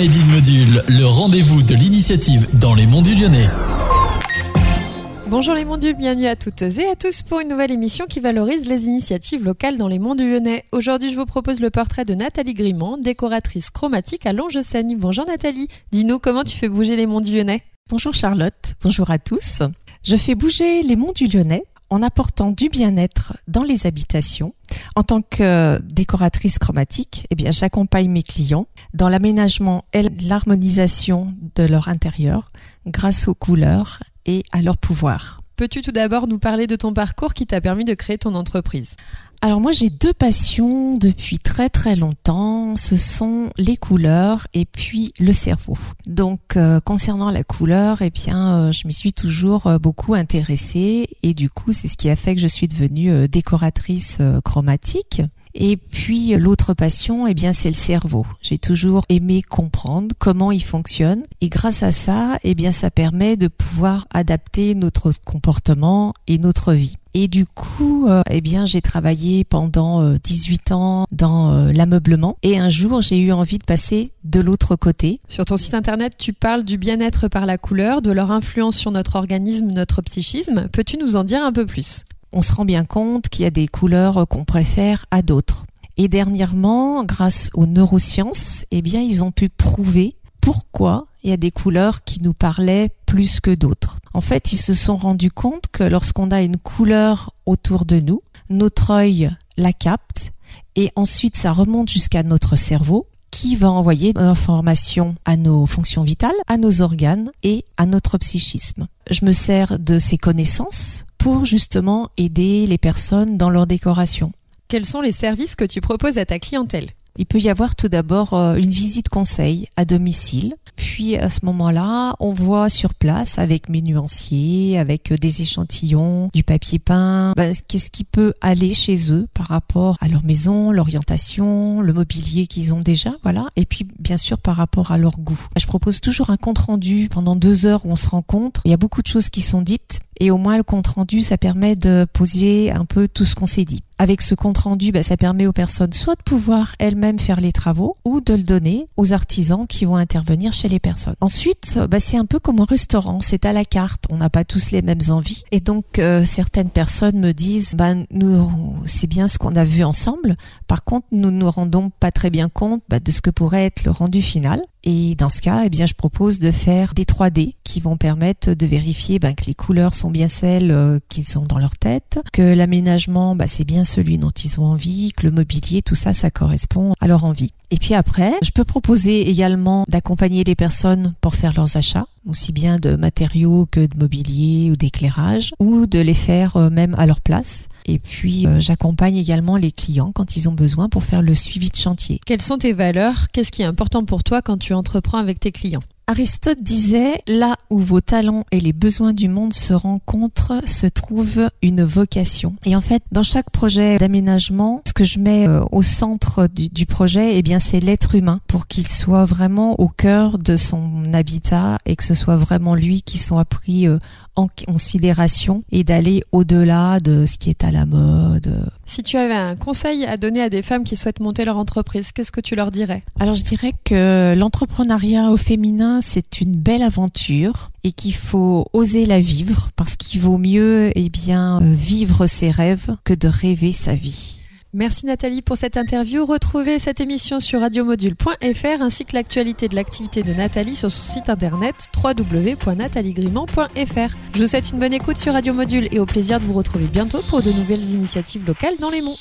Made in Module, le rendez-vous de l'initiative dans les monts du Lyonnais. Bonjour les mondules, bienvenue à toutes et à tous pour une nouvelle émission qui valorise les initiatives locales dans les monts du Lyonnais. Aujourd'hui, je vous propose le portrait de Nathalie Grimont, décoratrice chromatique à Longe-Seigne. Bonjour Nathalie, dis-nous comment tu fais bouger les monts du Lyonnais? Bonjour Charlotte, bonjour à tous. Je fais bouger les monts du Lyonnais en apportant du bien-être dans les habitations. En tant que décoratrice chromatique, eh bien, j'accompagne mes clients dans l'aménagement et l'harmonisation de leur intérieur grâce aux couleurs et à leur pouvoir. Peux-tu tout d'abord nous parler de ton parcours qui t'a permis de créer ton entreprise alors moi j'ai deux passions depuis très très longtemps, ce sont les couleurs et puis le cerveau. Donc euh, concernant la couleur, eh bien euh, je m'y suis toujours euh, beaucoup intéressée et du coup c'est ce qui a fait que je suis devenue décoratrice chromatique. Et puis l'autre passion, eh bien, c'est le cerveau. J'ai toujours aimé comprendre comment il fonctionne, et grâce à ça, eh bien, ça permet de pouvoir adapter notre comportement et notre vie. Et du coup, euh, eh bien, j'ai travaillé pendant 18 euh, ans dans euh, l'ameublement. Et un jour, j'ai eu envie de passer de l'autre côté. Sur ton site internet, tu parles du bien-être par la couleur, de leur influence sur notre organisme, notre psychisme. Peux-tu nous en dire un peu plus? On se rend bien compte qu'il y a des couleurs qu'on préfère à d'autres. Et dernièrement, grâce aux neurosciences, eh bien, ils ont pu prouver pourquoi il y a des couleurs qui nous parlaient plus que d'autres. En fait, ils se sont rendus compte que lorsqu'on a une couleur autour de nous, notre œil la capte et ensuite ça remonte jusqu'à notre cerveau qui va envoyer l'information à nos fonctions vitales, à nos organes et à notre psychisme. Je me sers de ces connaissances pour justement aider les personnes dans leur décoration. Quels sont les services que tu proposes à ta clientèle? Il peut y avoir tout d'abord euh, une visite conseil à domicile. Puis à ce moment-là, on voit sur place avec mes nuanciers, avec euh, des échantillons, du papier peint, ben, qu'est-ce qui peut aller chez eux par rapport à leur maison, l'orientation, le mobilier qu'ils ont déjà, voilà. Et puis bien sûr par rapport à leur goût. Je propose toujours un compte rendu pendant deux heures où on se rencontre. Il y a beaucoup de choses qui sont dites et au moins le compte rendu, ça permet de poser un peu tout ce qu'on s'est dit avec ce compte rendu, bah, ça permet aux personnes soit de pouvoir elles-mêmes faire les travaux ou de le donner aux artisans qui vont intervenir chez les personnes. Ensuite, bah, c'est un peu comme un restaurant, c'est à la carte. On n'a pas tous les mêmes envies et donc euh, certaines personnes me disent, bah, nous, c'est bien ce qu'on a vu ensemble. Par contre, nous nous rendons pas très bien compte bah, de ce que pourrait être le rendu final. Et dans ce cas, eh bien, je propose de faire des 3D qui vont permettre de vérifier ben, que les couleurs sont bien celles euh, qu'ils sont dans leur tête, que l'aménagement, ben, c'est bien celui dont ils ont envie, que le mobilier, tout ça, ça correspond à leur envie. Et puis après, je peux proposer également d'accompagner les personnes pour faire leurs achats, aussi bien de matériaux que de mobilier ou d'éclairage, ou de les faire euh, même à leur place. Et puis euh, j'accompagne également les clients quand ils ont besoin pour faire le suivi de chantier. Quelles sont tes valeurs? Qu'est-ce qui est important pour toi quand tu entreprends avec tes clients? Aristote disait, là où vos talents et les besoins du monde se rencontrent, se trouve une vocation. Et en fait, dans chaque projet d'aménagement, ce que je mets euh, au centre du, projet, eh bien, c'est l'être humain pour qu'il soit vraiment au cœur de son habitat et que ce soit vraiment lui qui soit pris euh, en considération et d'aller au-delà de ce qui est à la mode. Si tu avais un conseil à donner à des femmes qui souhaitent monter leur entreprise, qu'est-ce que tu leur dirais? Alors je dirais que l'entrepreneuriat au féminin, c'est une belle aventure et qu'il faut oser la vivre parce qu'il vaut mieux eh bien vivre ses rêves que de rêver sa vie. Merci Nathalie pour cette interview. Retrouvez cette émission sur radiomodule.fr ainsi que l'actualité de l'activité de Nathalie sur son site internet www.nathaliegrimand.fr. Je vous souhaite une bonne écoute sur Radio Module et au plaisir de vous retrouver bientôt pour de nouvelles initiatives locales dans les monts.